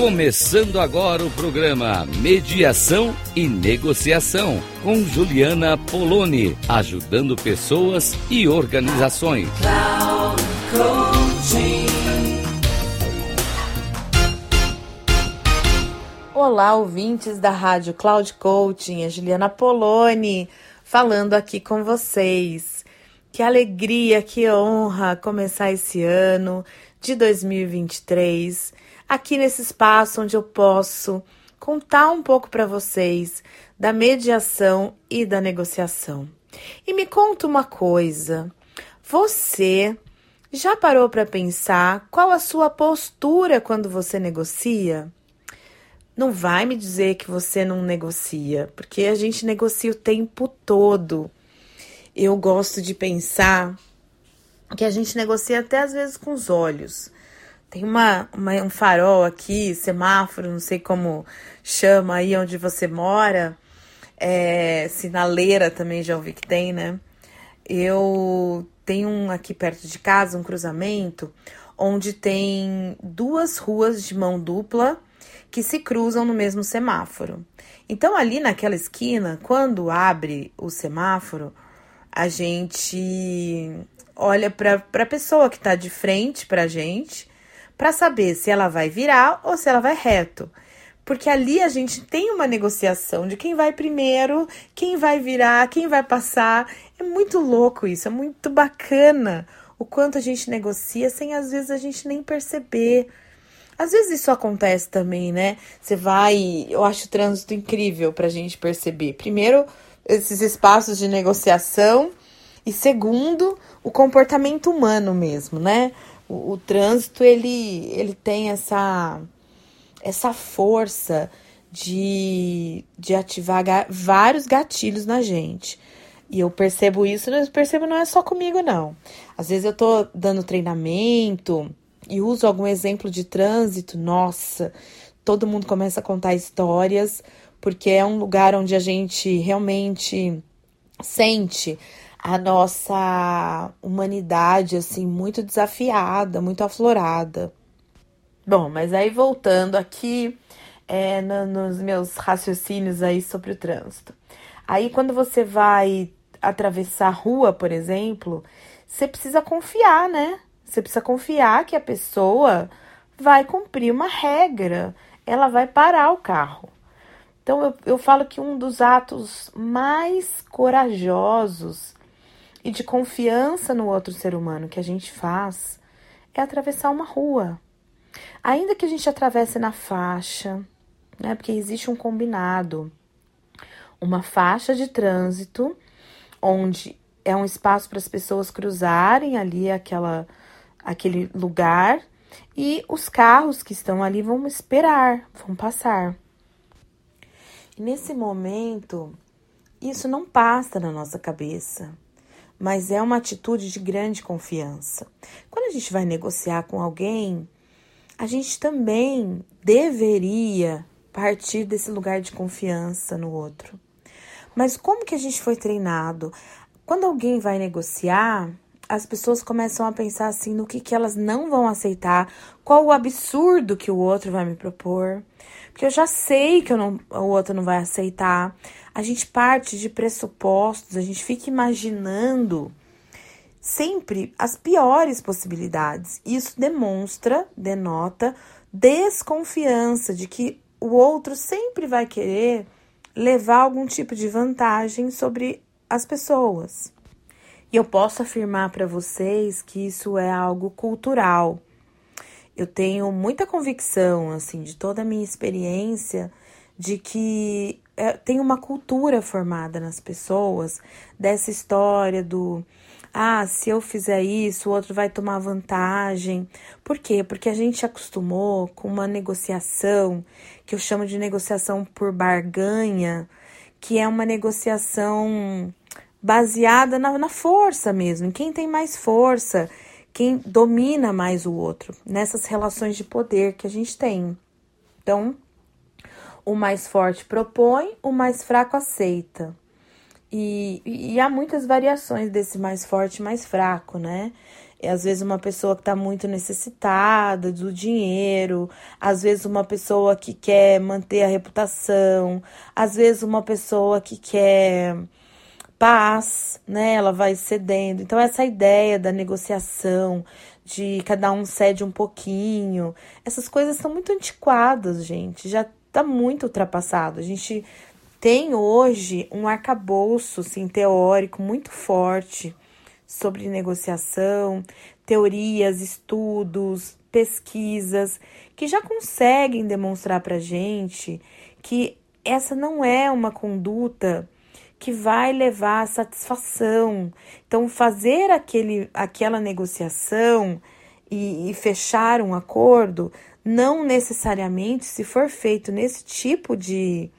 Começando agora o programa Mediação e Negociação com Juliana Poloni, ajudando pessoas e organizações. Olá, ouvintes da Rádio Cloud Coaching, é Juliana Poloni falando aqui com vocês. Que alegria, que honra começar esse ano de 2023 aqui nesse espaço onde eu posso contar um pouco para vocês da mediação e da negociação. E me conta uma coisa: você já parou para pensar qual a sua postura quando você negocia? Não vai me dizer que você não negocia, porque a gente negocia o tempo todo. Eu gosto de pensar que a gente negocia até às vezes com os olhos. Tem uma, uma, um farol aqui, semáforo, não sei como chama aí onde você mora. É, sinaleira também já ouvi que tem, né? Eu tenho um aqui perto de casa, um cruzamento, onde tem duas ruas de mão dupla que se cruzam no mesmo semáforo. Então, ali naquela esquina, quando abre o semáforo, a gente olha para a pessoa que está de frente para a gente para saber se ela vai virar ou se ela vai reto. Porque ali a gente tem uma negociação de quem vai primeiro, quem vai virar, quem vai passar. É muito louco isso, é muito bacana o quanto a gente negocia sem às vezes a gente nem perceber. Às vezes isso acontece também, né? Você vai, eu acho o trânsito incrível para a gente perceber. Primeiro, esses espaços de negociação e segundo, o comportamento humano mesmo, né? O, o trânsito ele, ele tem essa, essa força de, de ativar ga vários gatilhos na gente. E eu percebo isso, eu percebo não é só comigo, não. Às vezes eu tô dando treinamento e uso algum exemplo de trânsito, nossa, todo mundo começa a contar histórias, porque é um lugar onde a gente realmente sente a nossa humanidade assim muito desafiada, muito aflorada. Bom, mas aí voltando aqui é, no, nos meus raciocínios aí sobre o trânsito. Aí quando você vai atravessar a rua, por exemplo, você precisa confiar, né? Você precisa confiar que a pessoa vai cumprir uma regra, ela vai parar o carro. Então eu, eu falo que um dos atos mais corajosos e de confiança no outro ser humano que a gente faz é atravessar uma rua. Ainda que a gente atravesse na faixa, né? Porque existe um combinado. Uma faixa de trânsito onde é um espaço para as pessoas cruzarem ali aquela aquele lugar e os carros que estão ali vão esperar, vão passar. E nesse momento, isso não passa na nossa cabeça mas é uma atitude de grande confiança. Quando a gente vai negociar com alguém, a gente também deveria partir desse lugar de confiança no outro. Mas como que a gente foi treinado? Quando alguém vai negociar, as pessoas começam a pensar assim no que, que elas não vão aceitar, qual o absurdo que o outro vai me propor. Porque eu já sei que eu não, o outro não vai aceitar. A gente parte de pressupostos, a gente fica imaginando sempre as piores possibilidades. Isso demonstra, denota desconfiança de que o outro sempre vai querer levar algum tipo de vantagem sobre as pessoas. E eu posso afirmar para vocês que isso é algo cultural. Eu tenho muita convicção, assim, de toda a minha experiência, de que é, tem uma cultura formada nas pessoas dessa história do ah, se eu fizer isso, o outro vai tomar vantagem. Por quê? Porque a gente acostumou com uma negociação que eu chamo de negociação por barganha, que é uma negociação baseada na, na força mesmo, em quem tem mais força, quem domina mais o outro, nessas relações de poder que a gente tem. Então, o mais forte propõe, o mais fraco aceita. E, e, há muitas variações desse mais forte e mais fraco, né? é às vezes uma pessoa que está muito necessitada do dinheiro, às vezes uma pessoa que quer manter a reputação, às vezes uma pessoa que quer paz, né? Ela vai cedendo. Então, essa ideia da negociação, de cada um cede um pouquinho, essas coisas são muito antiquadas, gente. Já está muito ultrapassado. A gente tem hoje um arcabouço assim, teórico muito forte sobre negociação, teorias, estudos, pesquisas que já conseguem demonstrar para gente que essa não é uma conduta que vai levar à satisfação. Então, fazer aquele, aquela negociação e, e fechar um acordo, não necessariamente, se for feito nesse tipo de,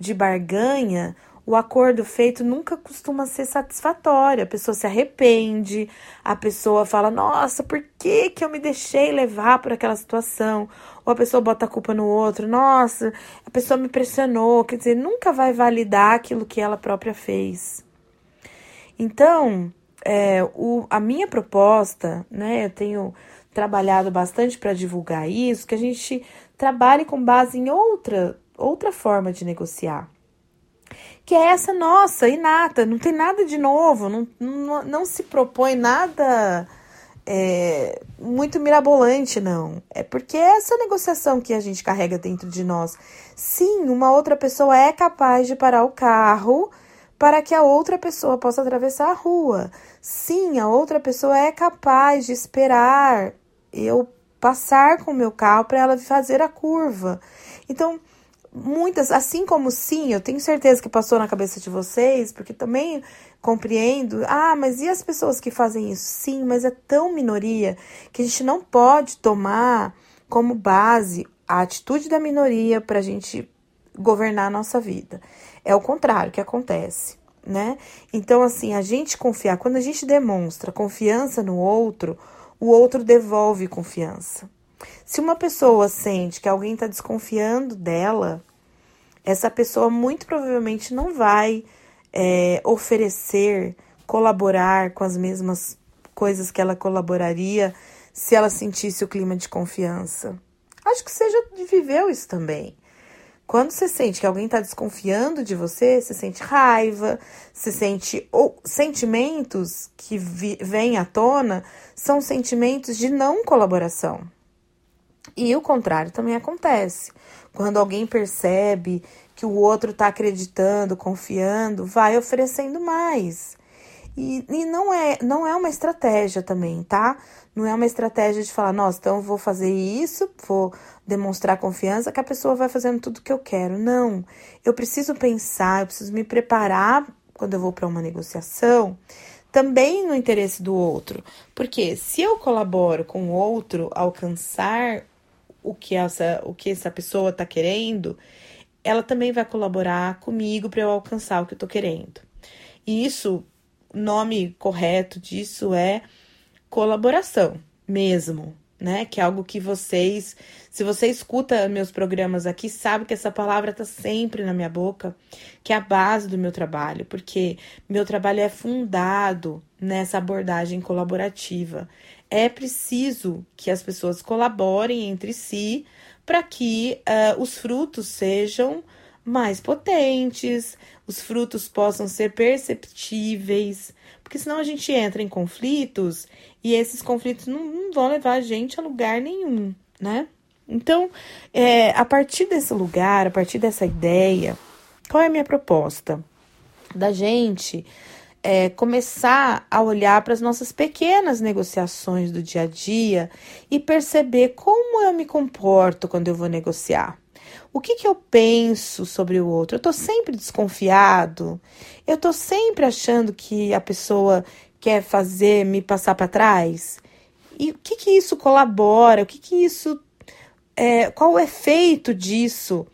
de barganha, o acordo feito nunca costuma ser satisfatório. A pessoa se arrepende, a pessoa fala: Nossa, por que, que eu me deixei levar por aquela situação? Ou a pessoa bota a culpa no outro: Nossa, a pessoa me pressionou. Quer dizer, nunca vai validar aquilo que ela própria fez. Então, é, o, a minha proposta, né, eu tenho trabalhado bastante para divulgar isso, que a gente trabalhe com base em outra, outra forma de negociar que é essa nossa, inata, não tem nada de novo, não, não, não se propõe nada é, muito mirabolante, não. É porque é essa negociação que a gente carrega dentro de nós. Sim, uma outra pessoa é capaz de parar o carro para que a outra pessoa possa atravessar a rua. Sim, a outra pessoa é capaz de esperar eu passar com o meu carro para ela fazer a curva. Então, muitas, assim como sim, eu tenho certeza que passou na cabeça de vocês, porque também compreendo. Ah, mas e as pessoas que fazem isso? Sim, mas é tão minoria que a gente não pode tomar como base a atitude da minoria para a gente governar a nossa vida. É o contrário que acontece, né? Então, assim, a gente confiar, quando a gente demonstra confiança no outro, o outro devolve confiança. Se uma pessoa sente que alguém está desconfiando dela, essa pessoa muito provavelmente não vai é, oferecer, colaborar com as mesmas coisas que ela colaboraria se ela sentisse o clima de confiança. Acho que você já viveu isso também. Quando você sente que alguém está desconfiando de você, você sente raiva, você sente ou sentimentos que vêm à tona são sentimentos de não colaboração. E o contrário também acontece. Quando alguém percebe que o outro está acreditando, confiando, vai oferecendo mais. E, e, não, é, não é uma estratégia também, tá? Não é uma estratégia de falar, nossa, então eu vou fazer isso, vou demonstrar confiança, que a pessoa vai fazendo tudo que eu quero. Não. Eu preciso pensar, eu preciso me preparar quando eu vou para uma negociação, também no interesse do outro. Porque se eu colaboro com o outro alcançar o que essa, o que essa pessoa está querendo, ela também vai colaborar comigo para eu alcançar o que eu estou querendo. E isso, o nome correto disso é colaboração mesmo, né? Que é algo que vocês, se você escuta meus programas aqui, sabe que essa palavra está sempre na minha boca, que é a base do meu trabalho, porque meu trabalho é fundado nessa abordagem colaborativa é preciso que as pessoas colaborem entre si para que uh, os frutos sejam mais potentes, os frutos possam ser perceptíveis, porque senão a gente entra em conflitos e esses conflitos não, não vão levar a gente a lugar nenhum, né? Então, é, a partir desse lugar, a partir dessa ideia, qual é a minha proposta? Da gente é, começar a olhar para as nossas pequenas negociações do dia a dia e perceber como eu me comporto quando eu vou negociar. O que, que eu penso sobre o outro? Eu estou sempre desconfiado? Eu estou sempre achando que a pessoa quer fazer me passar para trás? E o que, que isso colabora? O que, que isso. É, qual o efeito disso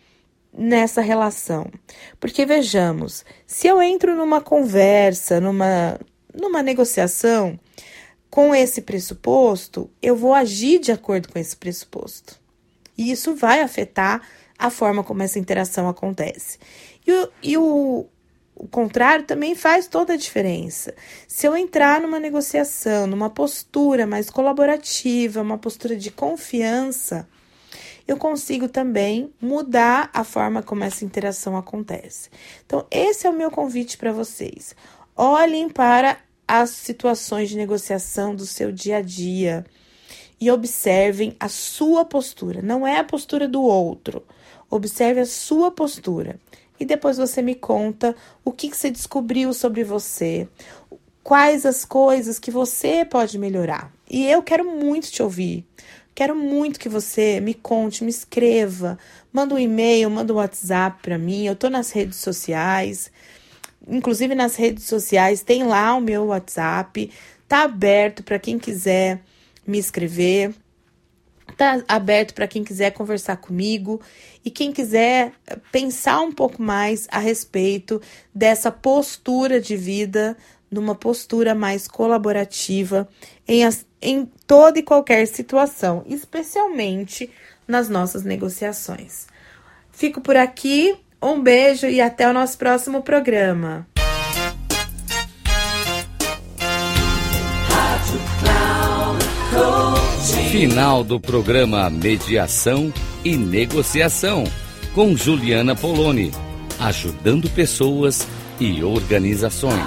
nessa relação. Porque vejamos, se eu entro numa conversa, numa, numa negociação com esse pressuposto, eu vou agir de acordo com esse pressuposto. E isso vai afetar a forma como essa interação acontece. E, o, e o, o contrário também faz toda a diferença. Se eu entrar numa negociação, numa postura mais colaborativa, uma postura de confiança, eu consigo também mudar a forma como essa interação acontece. Então, esse é o meu convite para vocês. Olhem para as situações de negociação do seu dia a dia e observem a sua postura, não é a postura do outro. Observe a sua postura e depois você me conta o que, que você descobriu sobre você, quais as coisas que você pode melhorar. E eu quero muito te ouvir. Quero muito que você me conte, me escreva, manda um e-mail, manda um WhatsApp para mim. Eu tô nas redes sociais. Inclusive nas redes sociais tem lá o meu WhatsApp, tá aberto para quem quiser me escrever. Tá aberto para quem quiser conversar comigo e quem quiser pensar um pouco mais a respeito dessa postura de vida, numa postura mais colaborativa em, as, em toda e qualquer situação, especialmente nas nossas negociações. Fico por aqui, um beijo e até o nosso próximo programa. Final do programa Mediação e Negociação com Juliana Poloni, ajudando pessoas e organizações.